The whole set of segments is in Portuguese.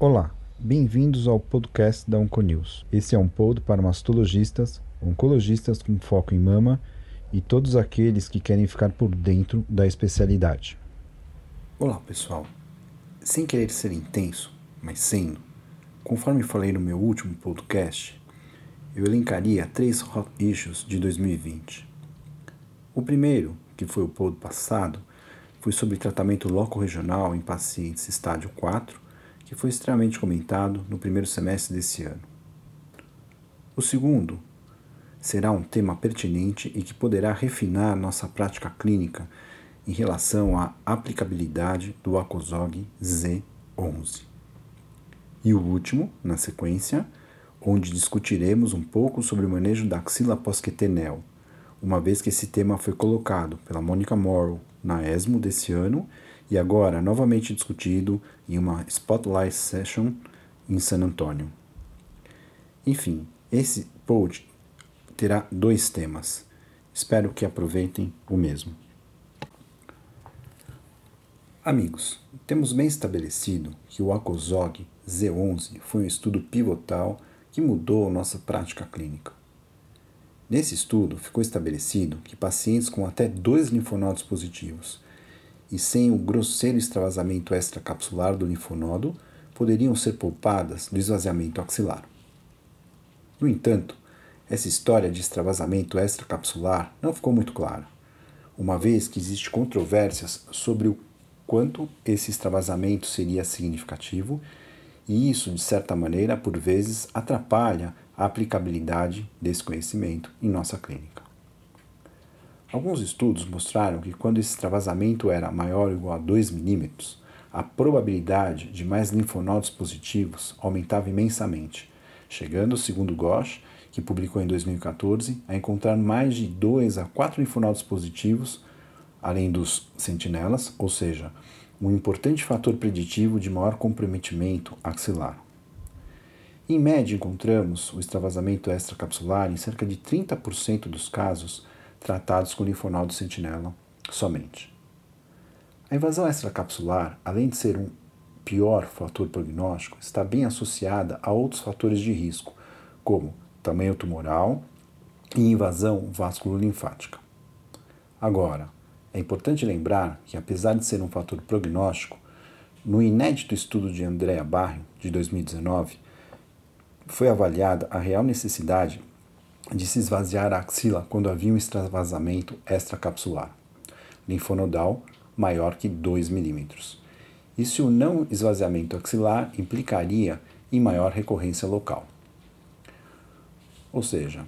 Olá, bem-vindos ao podcast da Onconews. Esse é um pod para mastologistas, oncologistas com foco em mama e todos aqueles que querem ficar por dentro da especialidade. Olá, pessoal. Sem querer ser intenso, mas sendo, conforme falei no meu último podcast, eu elencaria três hot issues de 2020. O primeiro, que foi o pod passado, foi sobre tratamento loco-regional em pacientes estádio 4, que foi extremamente comentado no primeiro semestre desse ano. O segundo será um tema pertinente e que poderá refinar nossa prática clínica em relação à aplicabilidade do ACOSOG Z11. E o último, na sequência, onde discutiremos um pouco sobre o manejo da axila pós-quetenel, uma vez que esse tema foi colocado pela Mônica Morrow na ESMO desse ano e agora novamente discutido em uma Spotlight Session em San Antonio. Enfim, esse pod terá dois temas. Espero que aproveitem o mesmo. Amigos, temos bem estabelecido que o ACOSOG Z11 foi um estudo pivotal que mudou nossa prática clínica. Nesse estudo, ficou estabelecido que pacientes com até dois linfonodos positivos e sem o grosseiro extravasamento extracapsular do linfonodo poderiam ser poupadas do esvaziamento axilar. No entanto, essa história de extravasamento extracapsular não ficou muito clara, uma vez que existe controvérsias sobre o quanto esse extravasamento seria significativo e isso, de certa maneira, por vezes atrapalha a aplicabilidade desse conhecimento em nossa clínica. Alguns estudos mostraram que quando esse extravasamento era maior ou igual a 2 milímetros, a probabilidade de mais linfonodos positivos aumentava imensamente, chegando, segundo Gosch, que publicou em 2014, a encontrar mais de 2 a 4 linfonodos positivos, além dos sentinelas, ou seja, um importante fator preditivo de maior comprometimento axilar. Em média, encontramos o extravasamento extracapsular em cerca de 30% dos casos tratados com linfonodo sentinela somente. A invasão extracapsular, além de ser um pior fator prognóstico, está bem associada a outros fatores de risco, como tamanho tumoral e invasão vasculolinfática. Agora, é importante lembrar que, apesar de ser um fator prognóstico, no inédito estudo de Andrea Barrio, de 2019, foi avaliada a real necessidade de se esvaziar a axila quando havia um extravasamento extracapsular, linfonodal maior que 2 milímetros. E se o não esvaziamento axilar implicaria em maior recorrência local. Ou seja,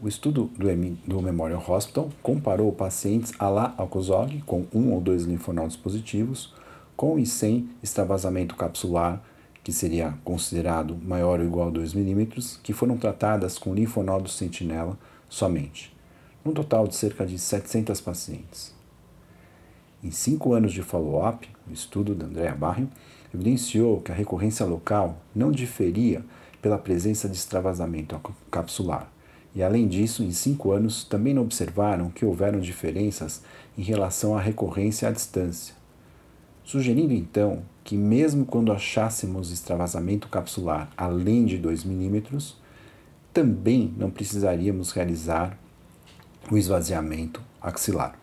o estudo do, do Memorial Hospital comparou pacientes a la Alcozog com um ou dois linfonodos positivos com e sem extravasamento capsular, que seria considerado maior ou igual a 2 milímetros, que foram tratadas com linfonodos sentinela somente, num total de cerca de 700 pacientes. Em cinco anos de follow-up, o estudo da Andrea Barrio evidenciou que a recorrência local não diferia pela presença de extravasamento capsular, e, além disso, em cinco anos também observaram que houveram diferenças em relação à recorrência à distância. Sugerindo então que, mesmo quando achássemos extravasamento capsular além de 2 milímetros, também não precisaríamos realizar o esvaziamento axilar.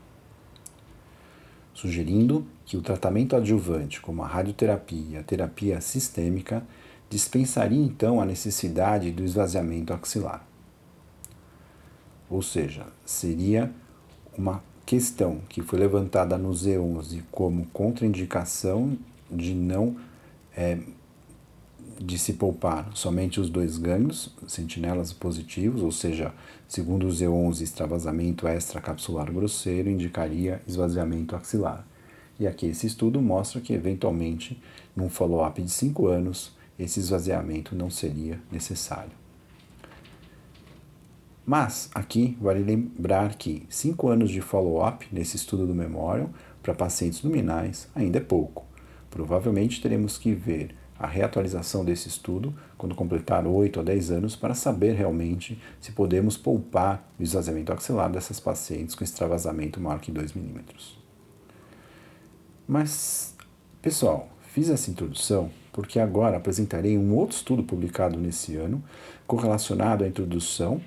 Sugerindo que o tratamento adjuvante, como a radioterapia e a terapia sistêmica, dispensaria então a necessidade do esvaziamento axilar. Ou seja, seria uma questão que foi levantada no Z11 como contraindicação de não é, de se poupar somente os dois gânglios, sentinelas positivos, ou seja, segundo o Z11, extravasamento extracapsular grosseiro indicaria esvaziamento axilar. E aqui esse estudo mostra que, eventualmente, num follow-up de 5 anos, esse esvaziamento não seria necessário. Mas aqui vale lembrar que cinco anos de follow-up nesse estudo do Memorial para pacientes luminais ainda é pouco. Provavelmente teremos que ver a reatualização desse estudo quando completar 8 a 10 anos para saber realmente se podemos poupar o esvaziamento axilar dessas pacientes com extravasamento maior que 2 milímetros. Mas, pessoal, fiz essa introdução porque agora apresentarei um outro estudo publicado nesse ano, correlacionado à introdução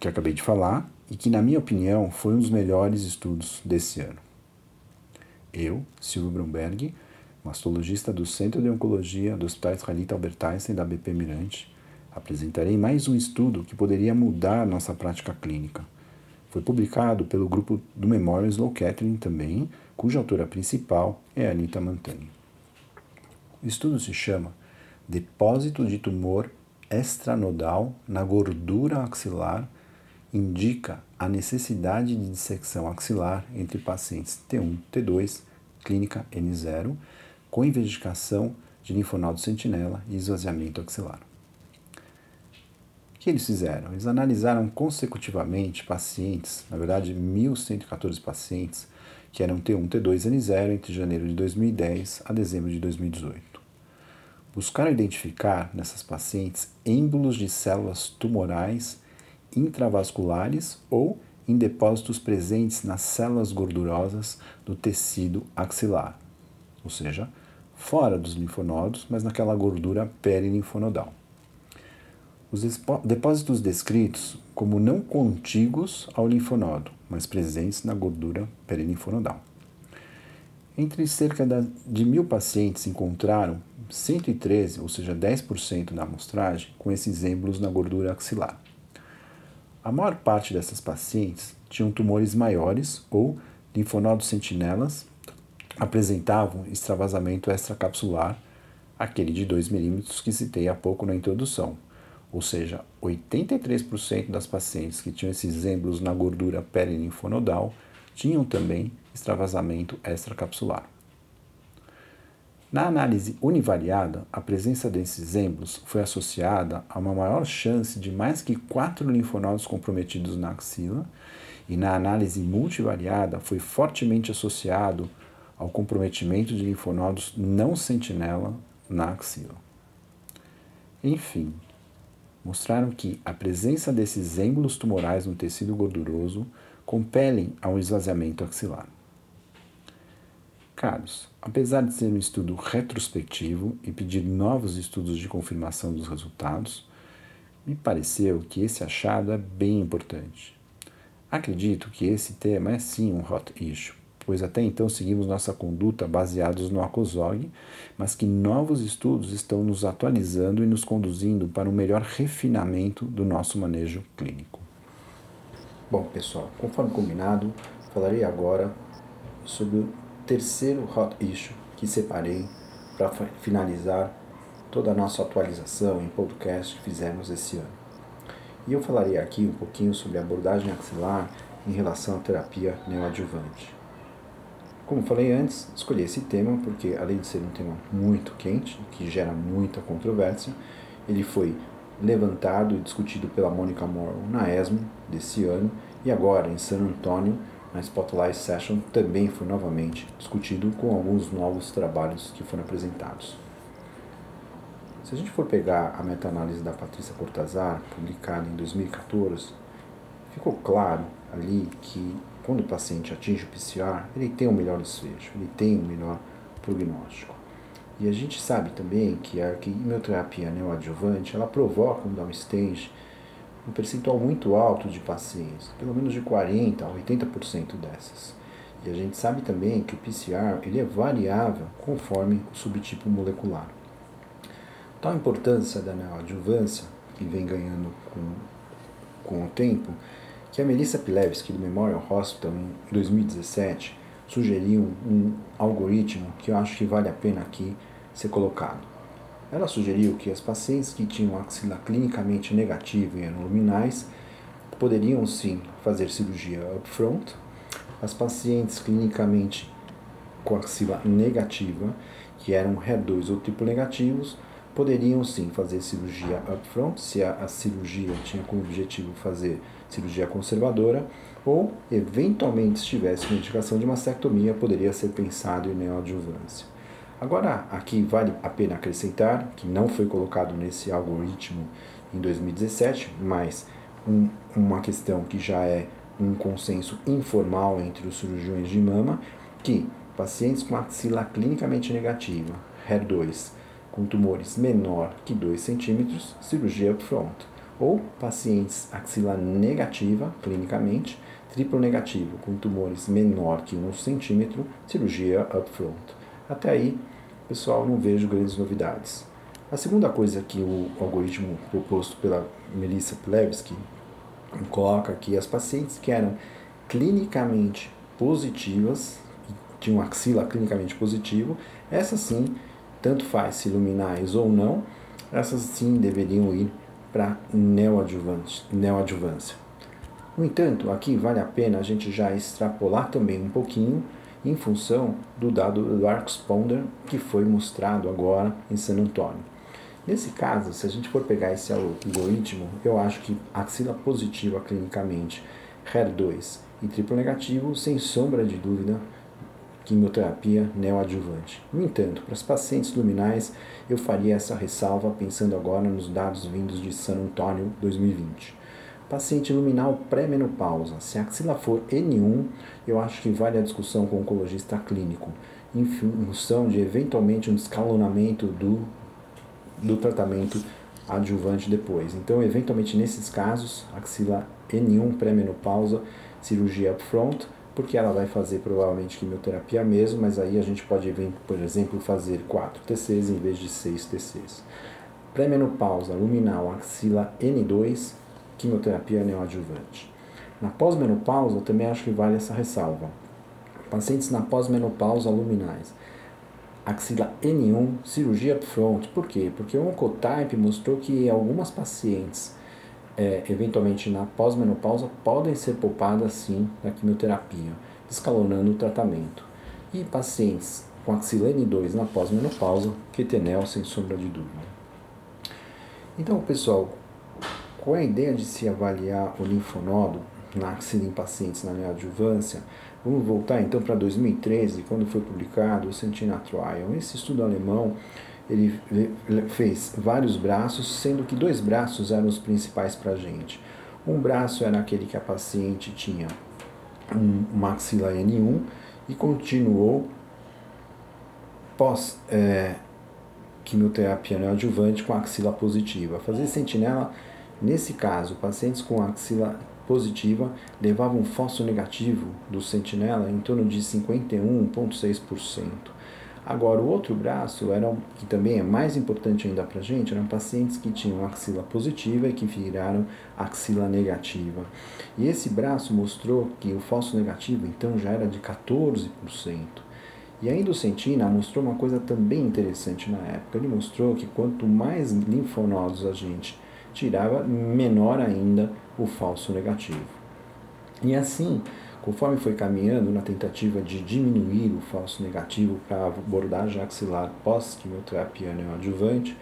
que acabei de falar e que, na minha opinião, foi um dos melhores estudos desse ano. Eu, Silvio Brumberg, mastologista do Centro de Oncologia do Hospital Israelita Albert Einstein da BP Mirante, apresentarei mais um estudo que poderia mudar nossa prática clínica. Foi publicado pelo grupo do Memorial Slow Catherine também, cuja autora principal é Anita Mantani. O estudo se chama Depósito de tumor extranodal na gordura axilar indica a necessidade de dissecção axilar entre pacientes T1, T2, clínica N0, com investigação de linfonodo sentinela e esvaziamento axilar. O que eles fizeram? Eles analisaram consecutivamente pacientes, na verdade 1.114 pacientes, que eram T1, T2, N0 entre janeiro de 2010 a dezembro de 2018. Buscaram identificar nessas pacientes êmbolos de células tumorais intravasculares ou em depósitos presentes nas células gordurosas do tecido axilar, ou seja, fora dos linfonodos, mas naquela gordura perilinfonodal. Os depósitos descritos como não contíguos ao linfonodo, mas presentes na gordura perilinfonodal. Entre cerca de mil pacientes encontraram 113, ou seja, 10% da amostragem, com esses êmbolos na gordura axilar. A maior parte dessas pacientes tinham tumores maiores ou linfonodos sentinelas apresentavam extravasamento extracapsular, aquele de 2 milímetros que citei há pouco na introdução. Ou seja, 83% das pacientes que tinham esses êmbolos na gordura perilinfonodal tinham também extravasamento extracapsular. Na análise univariada, a presença desses êmbolos foi associada a uma maior chance de mais que quatro linfonodos comprometidos na axila, e na análise multivariada foi fortemente associado ao comprometimento de linfonodos não sentinela na axila. Enfim, mostraram que a presença desses êmbolos tumorais no tecido gorduroso compelem ao esvaziamento axilar. Caros, apesar de ser um estudo retrospectivo e pedir novos estudos de confirmação dos resultados, me pareceu que esse achado é bem importante. Acredito que esse tema é sim um hot issue, pois até então seguimos nossa conduta baseados no ACOSOG, mas que novos estudos estão nos atualizando e nos conduzindo para um melhor refinamento do nosso manejo clínico. Bom, pessoal, conforme combinado, falarei agora sobre terceiro hot issue que separei para finalizar toda a nossa atualização em podcast que fizemos esse ano. E eu falarei aqui um pouquinho sobre a abordagem axilar em relação à terapia neoadjuvante. Como falei antes, escolhi esse tema porque, além de ser um tema muito quente, que gera muita controvérsia, ele foi levantado e discutido pela Mônica Morrow na ESMO desse ano e agora em San Antonio na Spotlight Session também foi novamente discutido com alguns novos trabalhos que foram apresentados. Se a gente for pegar a meta-análise da Patrícia Cortazar, publicada em 2014, ficou claro ali que quando o paciente atinge o PCR, ele tem um melhor desfecho, ele tem um melhor prognóstico. E a gente sabe também que a quimioterapia neoadjuvante, ela provoca um downstage um percentual muito alto de pacientes, pelo menos de 40% a 80% dessas. E a gente sabe também que o PCR ele é variável conforme o subtipo molecular. Tal importância da neoadjuvância, que vem ganhando com, com o tempo, que a Melissa Pilevsky, do Memorial Hospital, em 2017, sugeriu um algoritmo que eu acho que vale a pena aqui ser colocado. Ela sugeriu que as pacientes que tinham axila clinicamente negativa e anuluminais poderiam sim fazer cirurgia upfront. As pacientes clinicamente com axila negativa, que eram HER2 ou tipo negativos, poderiam sim fazer cirurgia upfront, se a, a cirurgia tinha como objetivo fazer cirurgia conservadora, ou eventualmente se tivesse uma indicação de mastectomia, poderia ser pensado em neoadjuvância. Agora, aqui vale a pena acrescentar que não foi colocado nesse algoritmo em 2017, mas um, uma questão que já é um consenso informal entre os cirurgiões de mama, que pacientes com axila clinicamente negativa, HER2, com tumores menor que 2 centímetros, cirurgia upfront. Ou pacientes axila negativa, clinicamente, triplo negativo, com tumores menor que 1 centímetro, cirurgia upfront. Até aí, pessoal, não vejo grandes novidades. A segunda coisa que o algoritmo proposto pela Melissa Plevsky coloca aqui, as pacientes que eram clinicamente positivas, tinham axila clinicamente positivo, essas sim, tanto faz se luminais ou não, essas sim deveriam ir para neoadjuvância. No entanto, aqui vale a pena a gente já extrapolar também um pouquinho em função do dado do ArcSponder que foi mostrado agora em San Antônio. Nesse caso, se a gente for pegar esse algoritmo, eu acho que axila positiva clinicamente, HER2 e triplo negativo, sem sombra de dúvida, quimioterapia neoadjuvante. No entanto, para os pacientes luminais, eu faria essa ressalva pensando agora nos dados vindos de San Antônio 2020. Paciente luminal pré-menopausa, se a axila for N1, eu acho que vale a discussão com o oncologista clínico, em função de eventualmente um escalonamento do, do tratamento adjuvante depois. Então, eventualmente nesses casos, axila N1 pré-menopausa, cirurgia upfront, porque ela vai fazer provavelmente quimioterapia mesmo, mas aí a gente pode, por exemplo, fazer 4 TCs em vez de 6 TCs. Pré-menopausa luminal axila N2, quimioterapia neoadjuvante. Na pós-menopausa, também acho que vale essa ressalva. Pacientes na pós-menopausa luminais, axila N1, cirurgia upfront. Por quê? Porque o Oncotype mostrou que algumas pacientes é, eventualmente na pós-menopausa, podem ser poupadas sim da quimioterapia, escalonando o tratamento. E pacientes com axilene 2 na pós-menopausa, quetenel sem sombra de dúvida. Então, pessoal, qual é a ideia de se avaliar o linfonodo na axila em pacientes na neoadjuvância? Vamos voltar então para 2013, quando foi publicado o Sentina Trial. Esse estudo alemão ele fez vários braços, sendo que dois braços eram os principais para a gente. Um braço era aquele que a paciente tinha um maxila N1 e continuou pós é, quimioterapia neoadjuvante com axila positiva. Fazer sentinela, nesse caso, pacientes com axila positiva levavam fósforo negativo do sentinela em torno de 51,6%. Agora, o outro braço, era, que também é mais importante ainda para a gente, eram pacientes que tinham axila positiva e que viraram axila negativa. E esse braço mostrou que o falso negativo, então, já era de 14%. E ainda o Sentina mostrou uma coisa também interessante na época. Ele mostrou que quanto mais linfonodos a gente tirava, menor ainda o falso negativo. E assim, Conforme foi caminhando na tentativa de diminuir o falso negativo para abordagem axilar pós-quimioterapia neoadjuvante,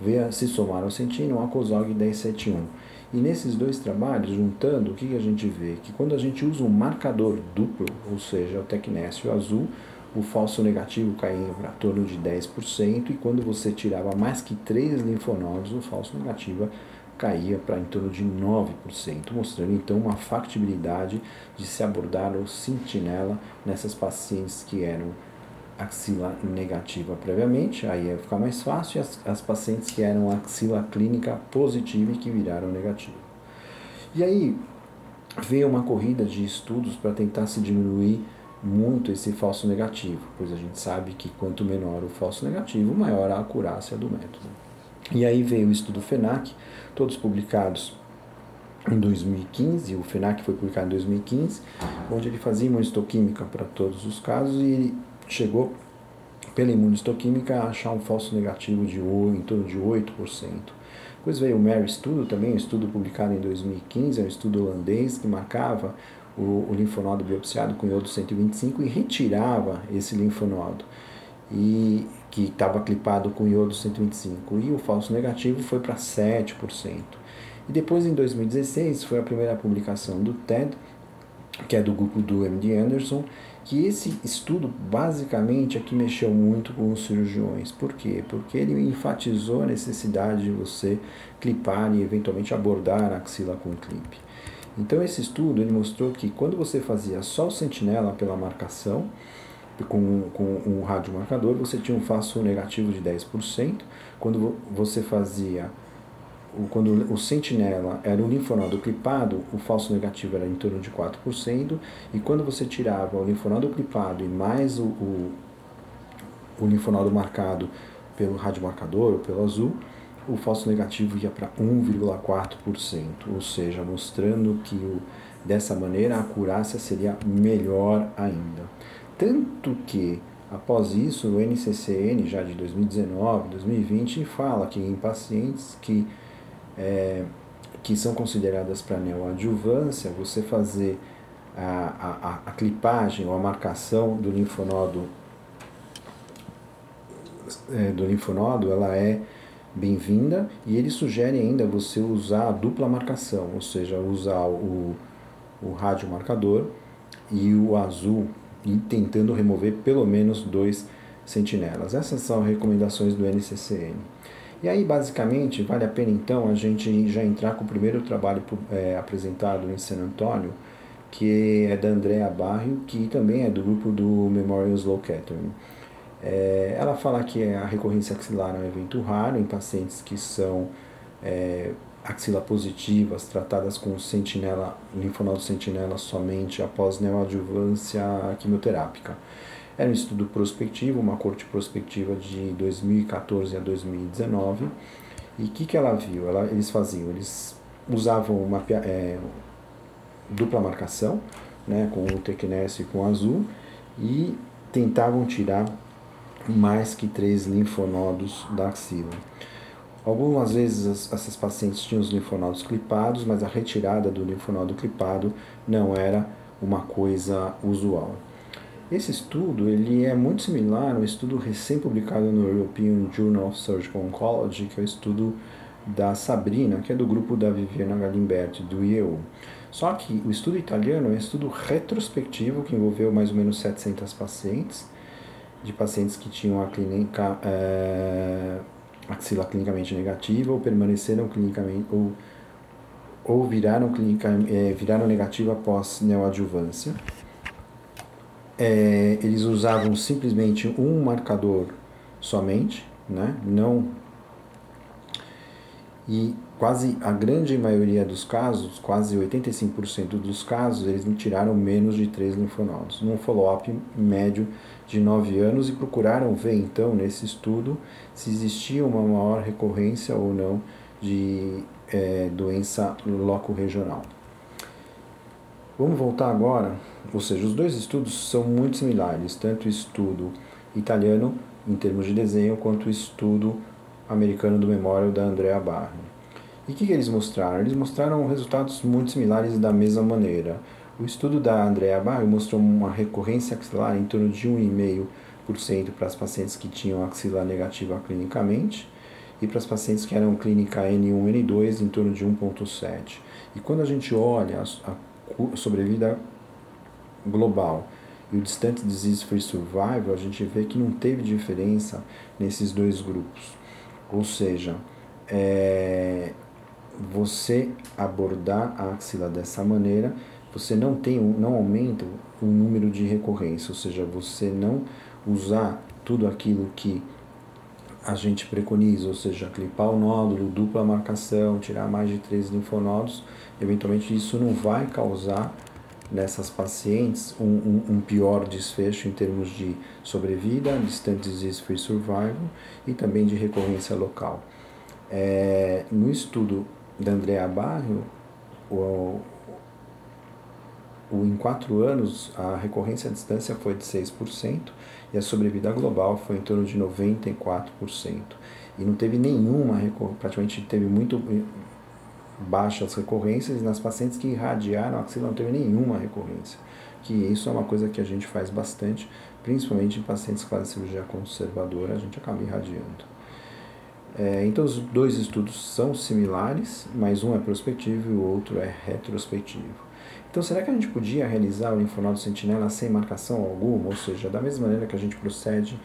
veio se somar ao o Acosog 1071. E nesses dois trabalhos, juntando, o que, que a gente vê? Que quando a gente usa um marcador duplo, ou seja, o tecnécio azul, o falso negativo caía para torno de 10%, e quando você tirava mais que três linfonodos, o falso negativo caía para em torno de 9%, mostrando então uma factibilidade de se abordar o sentinela nessas pacientes que eram axila negativa previamente, aí ia ficar mais fácil, e as, as pacientes que eram axila clínica positiva e que viraram negativa. E aí veio uma corrida de estudos para tentar se diminuir muito esse falso negativo, pois a gente sabe que quanto menor o falso negativo, maior a acurácia do método. E aí veio o estudo FENAC, todos publicados em 2015, o FENAC foi publicado em 2015, onde ele fazia imunistoquímica para todos os casos e chegou, pela imunistoquímica, a achar um falso negativo de em torno de 8%. Depois veio o Mary Studo, também um estudo publicado em 2015, é um estudo holandês que marcava o, o linfonodo biopsiado com iodo 125 e retirava esse linfonodo. E que estava clipado com iodo 125 e o falso negativo foi para 7%. E depois em 2016 foi a primeira publicação do TED, que é do grupo do MD Anderson, que esse estudo basicamente aqui mexeu muito com os cirurgiões. Por quê? Porque ele enfatizou a necessidade de você clipar e eventualmente abordar a axila com clipe. Então esse estudo ele mostrou que quando você fazia só o sentinela pela marcação, com, com um radiomarcador, você tinha um falso negativo de 10%. Quando você fazia quando o sentinela era o linfonodo clipado, o falso negativo era em torno de 4%, e quando você tirava o linfonodo clipado e mais o, o, o marcado pelo radiomarcador ou pelo azul, o falso negativo ia para 1,4%, ou seja, mostrando que o, dessa maneira a acurácia seria melhor ainda. Tanto que, após isso, o NCCN, já de 2019, 2020, fala que em pacientes que é, que são consideradas para neoadjuvância, você fazer a, a, a clipagem ou a marcação do linfonodo é, do linfonodo, ela é bem-vinda e ele sugere ainda você usar a dupla marcação, ou seja, usar o, o radiomarcador e o azul e tentando remover pelo menos dois sentinelas. Essas são recomendações do NCCN. E aí, basicamente, vale a pena então a gente já entrar com o primeiro trabalho é, apresentado em San Antônio, que é da Andrea Barrio, que também é do grupo do Memorial Slow Catering. É, ela fala que a recorrência axilar é um evento raro em pacientes que são é, axila positivas, tratadas com sentinela, linfonodo sentinela somente após neoadjuvância quimioterápica. Era um estudo prospectivo, uma corte prospectiva de 2014 a 2019. E o que, que ela viu? Ela, eles faziam, eles usavam uma é, dupla marcação, né, com o Tecnes e com o azul, e tentavam tirar mais que três linfonodos da axila. Algumas vezes essas pacientes tinham os linfonodos clipados, mas a retirada do linfonodo clipado não era uma coisa usual. Esse estudo ele é muito similar ao estudo recém-publicado no European Journal of Surgical Oncology, que é o estudo da Sabrina, que é do grupo da Viviana Galimberti, do IEU. Só que o estudo italiano é um estudo retrospectivo que envolveu mais ou menos 700 pacientes, de pacientes que tinham a clínica é, axila clinicamente negativa ou permaneceram clinicamente ou, ou viraram, clinica, é, viraram negativa após neoadjuvância. É, eles usavam simplesmente um marcador somente, né? não. E quase a grande maioria dos casos, quase 85% dos casos, eles tiraram menos de três linfonodos, num follow-up médio de 9 anos e procuraram ver então nesse estudo se existia uma maior recorrência ou não de é, doença loco-regional. Vamos voltar agora, ou seja, os dois estudos são muito similares, tanto o estudo italiano em termos de desenho quanto o estudo americano do Memorial da Andrea Barro. E o que, que eles mostraram? Eles mostraram resultados muito similares da mesma maneira. O estudo da Andrea Barro mostrou uma recorrência axilar em torno de 1,5% para as pacientes que tinham axila negativa clinicamente e para as pacientes que eram clínica N1, N2 em torno de 1,7%. E quando a gente olha a sobrevida global e o Distant Disease Free Survival, a gente vê que não teve diferença nesses dois grupos. Ou seja, é, você abordar a axila dessa maneira, você não tem, não aumenta o número de recorrência, ou seja, você não usar tudo aquilo que a gente preconiza, ou seja, clipar o nódulo, dupla marcação, tirar mais de três linfonodos, eventualmente isso não vai causar nessas pacientes um, um, um, pior desfecho em termos de sobrevida, distant disease free survival e também de recorrência local. É, no estudo da Andrea Barrio, o, em quatro anos a recorrência à distância foi de 6% e a sobrevida global foi em torno de 94%. E não teve nenhuma, praticamente teve muito baixas recorrências, e nas pacientes que irradiaram a axila não teve nenhuma recorrência. Que isso é uma coisa que a gente faz bastante, principalmente em pacientes que fazem cirurgia conservadora, a gente acaba irradiando. É, então, os dois estudos são similares, mas um é prospectivo e o outro é retrospectivo. Então, será que a gente podia realizar o linfonodo sentinela sem marcação alguma? Ou seja, da mesma maneira que a gente procede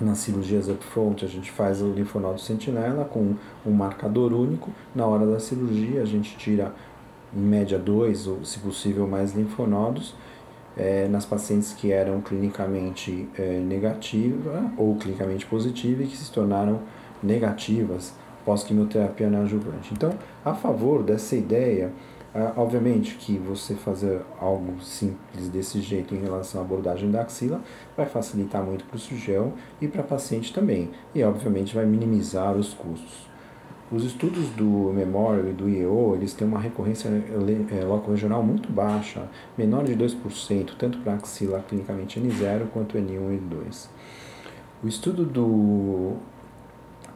nas cirurgias upfront, a gente faz o linfonodo sentinela com um marcador único. Na hora da cirurgia, a gente tira em média dois ou, se possível, mais linfonodos é, nas pacientes que eram clinicamente é, negativa ou clinicamente positiva e que se tornaram negativas pós-quimioterapia neoadjuvante. Então, a favor dessa ideia, ah, obviamente que você fazer algo simples desse jeito em relação à abordagem da axila vai facilitar muito para o cirurgião e para a paciente também, e obviamente vai minimizar os custos. Os estudos do Memorial e do IEO, eles têm uma recorrência é, loco-regional muito baixa, menor de 2%, tanto para axila clinicamente N0 quanto N1 e N2. O estudo do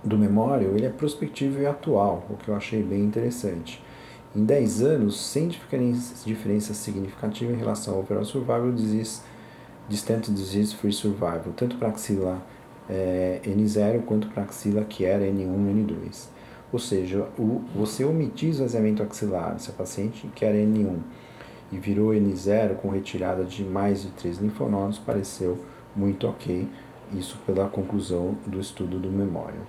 do Memorial ele é prospectivo e atual, o que eu achei bem interessante. Em 10 anos, sem diferença significativa em relação ao overall survival disease, distant disease free survival, tanto para axila é, N0 quanto para axila que era N1 e N2. Ou seja, o, você omitir esvaziamento axilar se a paciente que era N1 e virou N0 com retirada de mais de 3 linfonodos pareceu muito ok, isso pela conclusão do estudo do Memorial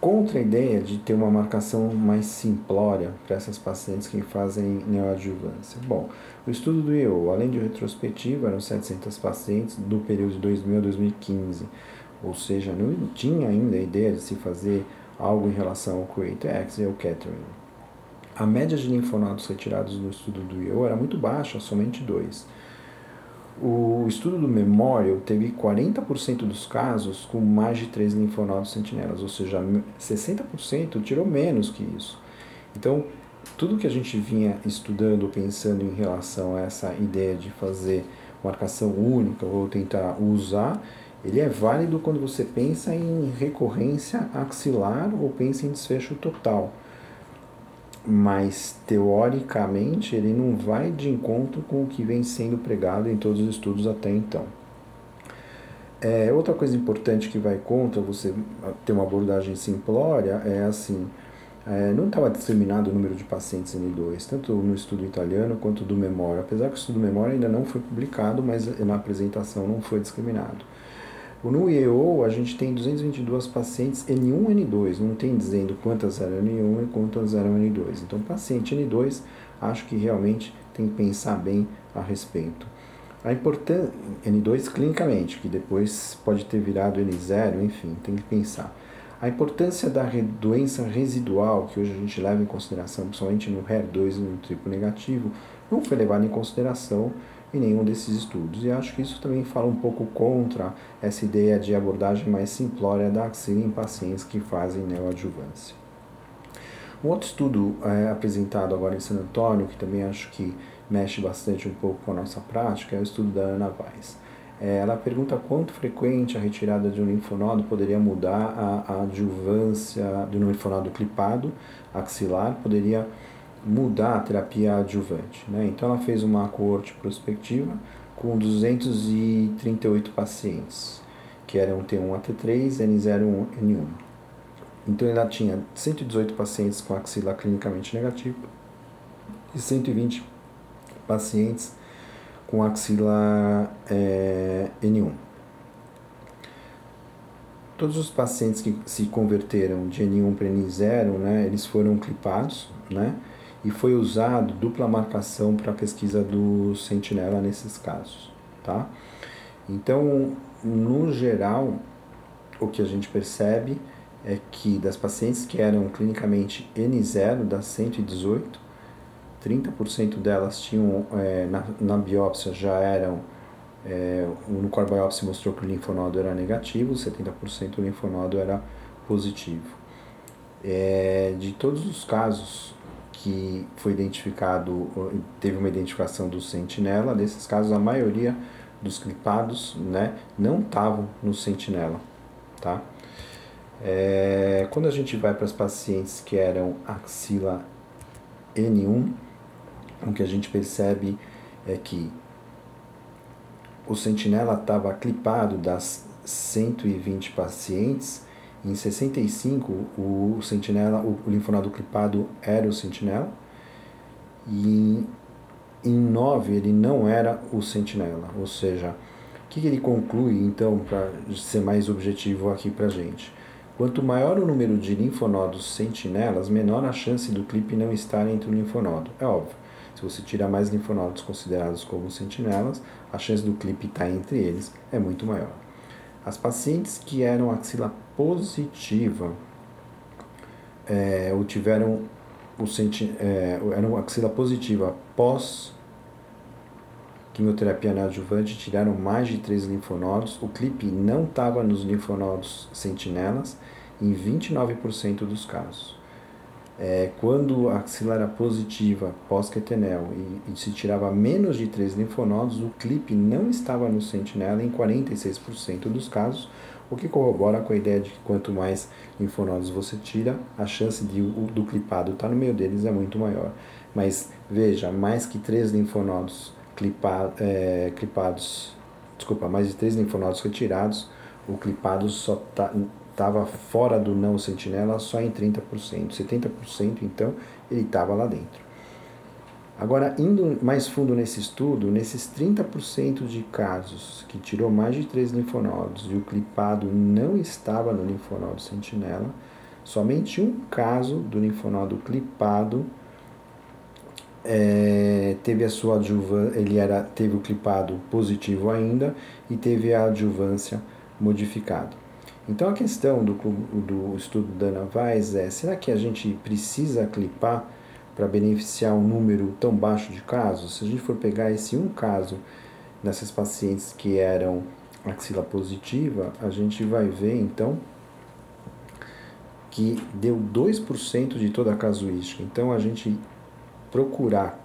contra a ideia de ter uma marcação mais simplória para essas pacientes que fazem neoadjuvância. Bom, o estudo do IO, além de retrospectivo, eram 700 pacientes do período de 2000 a 2015, ou seja, não tinha ainda a ideia de se fazer algo em relação ao Create-X e ao Catherine. A média de linfonodos retirados no estudo do IO era muito baixa, somente dois. O estudo do Memorial teve 40% dos casos com mais de 3 linfonodos sentinelas, ou seja, 60% tirou menos que isso. Então, tudo que a gente vinha estudando, pensando em relação a essa ideia de fazer marcação única ou tentar usar, ele é válido quando você pensa em recorrência axilar ou pensa em desfecho total mas teoricamente ele não vai de encontro com o que vem sendo pregado em todos os estudos até então. É, outra coisa importante que vai contra você ter uma abordagem simplória é assim, é, não estava determinado o número de pacientes N2, tanto no estudo italiano quanto do Memória, apesar que o estudo Memória ainda não foi publicado, mas na apresentação não foi discriminado. No IEO, a gente tem 222 pacientes N1 N2, não tem dizendo quantas eram N1 e quantas eram N2. Então, paciente N2, acho que realmente tem que pensar bem a respeito. A importância, N2 clinicamente, que depois pode ter virado N0, enfim, tem que pensar. A importância da doença residual, que hoje a gente leva em consideração, principalmente no HER2 e no triplo negativo, não foi levada em consideração em nenhum desses estudos. E acho que isso também fala um pouco contra essa ideia de abordagem mais simplória da axila em pacientes que fazem neoadjuvância. Um outro estudo é, apresentado agora em San Antônio, que também acho que mexe bastante um pouco com a nossa prática, é o estudo da Ana Weiss. É, ela pergunta quanto frequente a retirada de um linfonodo poderia mudar a, a adjuvância de um linfonodo clipado axilar, poderia mudar a terapia adjuvante. Né? Então ela fez uma coorte prospectiva com 238 pacientes, que eram T1 a T3, N0 N1. Então ela tinha 118 pacientes com axila clinicamente negativa e 120 pacientes com axila é, N1. Todos os pacientes que se converteram de N1 para N0, né, eles foram clipados, né, e foi usado dupla marcação para a pesquisa do sentinela nesses casos, tá? Então, no geral, o que a gente percebe é que das pacientes que eram clinicamente N0 das 118, 30% delas tinham é, na, na, biópsia já eram é, no core biopsy mostrou que o linfonodo era negativo, 70% o linfonodo era positivo. É, de todos os casos que foi identificado, teve uma identificação do sentinela, nesses casos a maioria dos clipados né, não estavam no sentinela. Tá? É, quando a gente vai para os pacientes que eram axila N1, o que a gente percebe é que o sentinela estava clipado das 120 pacientes, em 65, o sentinela, o, linfonodo clipado era o sentinela. E em 9, ele não era o sentinela. Ou seja, o que, que ele conclui, então, para ser mais objetivo aqui para gente? Quanto maior o número de linfonodos sentinelas, menor a chance do clipe não estar entre o linfonodo. É óbvio. Se você tira mais linfonodos considerados como sentinelas, a chance do clipe estar entre eles é muito maior. As pacientes que eram axila positiva é, ou tiveram o senti é, eram axila positiva após quimioterapia neoadjuvante, tiraram mais de 3 linfonodos. O clipe não estava nos linfonodos sentinelas em 29% dos casos. É, quando a axila era positiva pós-quetenel e, e, se tirava menos de 3 linfonodos, o clipe não estava no sentinela em 46% dos casos, o que corrobora com a ideia de que quanto mais linfonodos você tira, a chance de, do clipado estar tá no meio deles é muito maior. Mas veja, mais que 3 linfonodos clipa, é, clipados, desculpa, mais de 3 linfonodos retirados, o clipado só estava fora do não sentinela só em 30%. 70% então ele estava lá dentro. Agora, indo mais fundo nesse estudo, nesses 30% de casos que tirou mais de 3 linfonodos e o clipado não estava no linfonodo sentinela, somente um caso do linfonodo clipado é, teve a sua adjuvância, ele era, teve o clipado positivo ainda e teve a adjuvância modificada. Então a questão do, do estudo da Ana Weiss é: será que a gente precisa clipar para beneficiar um número tão baixo de casos? Se a gente for pegar esse um caso nessas pacientes que eram axila positiva, a gente vai ver então que deu 2% de toda a casuística. Então a gente procurar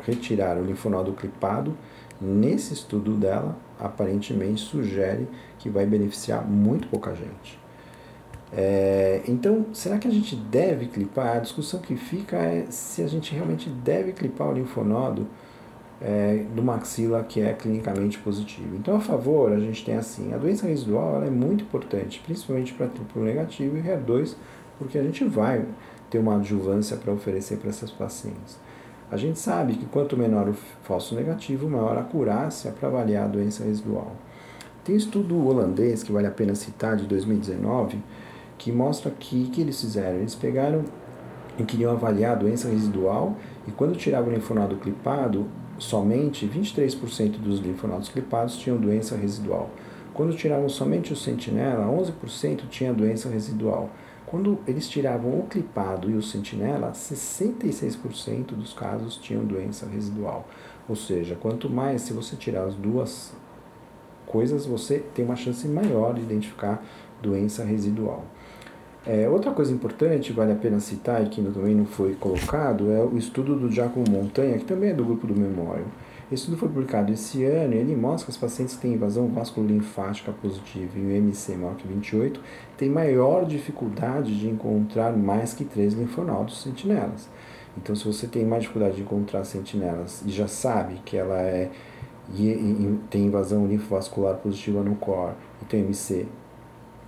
retirar o linfonodo clipado nesse estudo dela aparentemente sugere que vai beneficiar muito pouca gente. É, então, será que a gente deve clipar? A discussão que fica é se a gente realmente deve clipar o linfonodo é, do maxila que é clinicamente positivo. Então, a favor, a gente tem assim: a doença residual é muito importante, principalmente para triplo negativo e HER2, porque a gente vai ter uma adjuvância para oferecer para essas pacientes. A gente sabe que quanto menor o falso negativo, maior a acurácia para avaliar a doença residual. Tem estudo holandês que vale a pena citar, de 2019, que mostra que que eles fizeram? Eles pegaram e queriam avaliar a doença residual e quando tiravam o linfonodo clipado, somente 23% dos linfonodos clipados tinham doença residual. Quando tiravam somente o sentinela, 11% tinha doença residual. Quando eles tiravam o clipado e o sentinela, 66% dos casos tinham doença residual. Ou seja, quanto mais se você tirar as duas coisas, você tem uma chance maior de identificar doença residual. É, outra coisa importante, vale a pena citar, e que também não foi colocado, é o estudo do Giacomo Montanha, que também é do grupo do Memório. Esse estudo foi publicado esse ano e ele mostra que os pacientes que têm invasão vasculolinfática positiva e o MC maior que 28 têm maior dificuldade de encontrar mais que três linfonodos sentinelas. Então, se você tem mais dificuldade de encontrar sentinelas e já sabe que ela é e, e, tem invasão linfovascular positiva no core e tem MC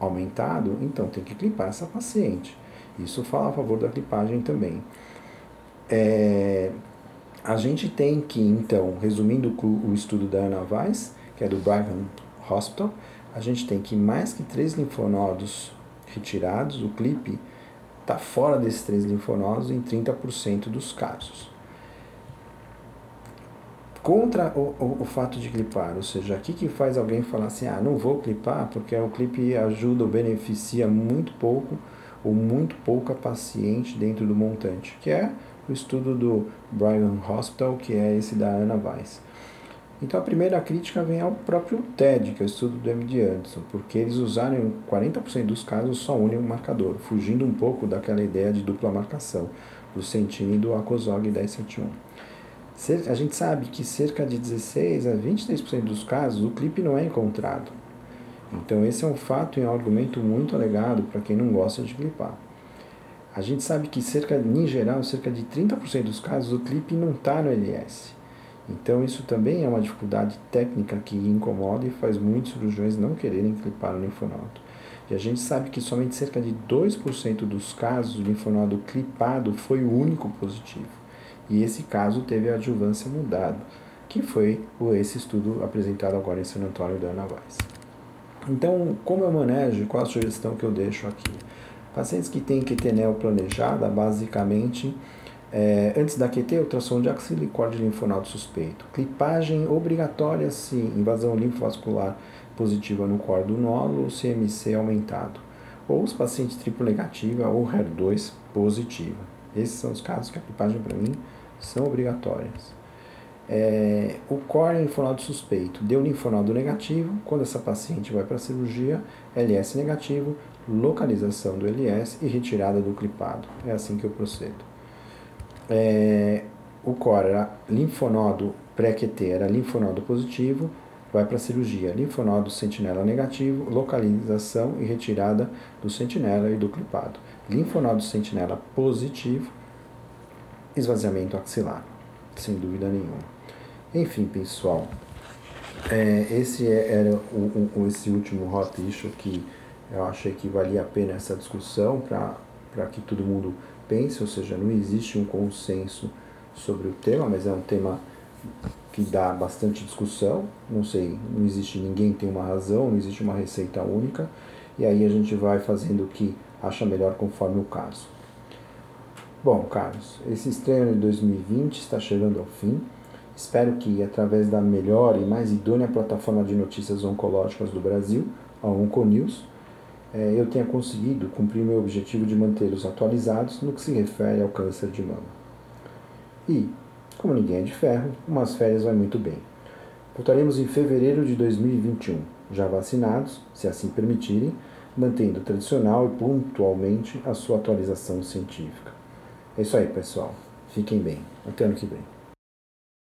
aumentado, então tem que clipar essa paciente. Isso fala a favor da clipagem também. É, a gente tem que, então, resumindo o estudo da Ana Weiss, que é do Brigham Hospital, a gente tem que mais que três linfonodos retirados, o clipe está fora desses três linfonodos em 30% dos casos contra o, o, o, fato de clipar, ou seja, o que, faz alguém falar assim, ah, não vou clipar porque o clipe ajuda ou beneficia muito pouco ou muito pouca paciente dentro do montante, que é o estudo do Brigham Hospital, que é esse da Ana Weiss. Então a primeira crítica vem ao próprio TED, que é o estudo do MD Anderson, porque eles usaram em 40% dos casos só um único marcador, fugindo um pouco daquela ideia de dupla marcação, do Centine e do Acosog 1071. A gente sabe que cerca de 16 a 23% dos casos o clipe não é encontrado. Então esse é um fato e um argumento muito alegado para quem não gosta de clipar. A gente sabe que cerca, em geral, cerca de 30% dos casos o clipe não está no LS. Então isso também é uma dificuldade técnica que incomoda e faz muitos cirurgiões não quererem clipar o linfonodo. E a gente sabe que somente cerca de 2% dos casos o linfonodo clipado foi o único positivo. E esse caso teve a adjuvância mudada, que foi esse estudo apresentado agora em San Antônio da Ana Weiss. Então, como eu manejo, qual a sugestão que eu deixo aqui? Pacientes que têm quetenel planejada, basicamente, É, antes da QT, ultrassom de axila e corte de linfonodo suspeito. Clipagem obrigatória se invasão linfovascular positiva no core do nódulo, CMC aumentado. Ou os pacientes triplo negativa ou HER2 positiva. Esses são os casos que a clipagem para mim são obrigatórias. É, o core linfonodo suspeito deu linfonodo negativo, quando essa paciente vai para a cirurgia, LS negativo, localização do LS e retirada do clipado. É assim que eu procedo. É, o core era linfonodo pré-QT, era linfonodo positivo, vai para a cirurgia. Linfonodo sentinela negativo, localização e retirada do sentinela e do clipado. Linfonodo sentinela positivo, esvaziamento axilar, sem dúvida nenhuma. Enfim, pessoal, é, esse é, era o, o, esse último hot issue que eu achei que valia a pena essa discussão para que todo mundo pense, ou seja, não existe um consenso sobre o tema, mas é um tema que dá bastante discussão. Não sei, não existe ninguém tem uma razão, não existe uma receita única, e aí a gente vai fazendo o que acha melhor conforme o caso. Bom, Carlos, esse estreio de 2020 está chegando ao fim. Espero que, através da melhor e mais idônea plataforma de notícias oncológicas do Brasil, a Onconews, eh, eu tenha conseguido cumprir meu objetivo de mantê-los atualizados no que se refere ao câncer de mama. E, como ninguém é de ferro, umas férias vai muito bem. Voltaremos em fevereiro de 2021, já vacinados, se assim permitirem, mantendo tradicional e pontualmente a sua atualização científica. É isso aí, pessoal. Fiquem bem. Até ano que vem.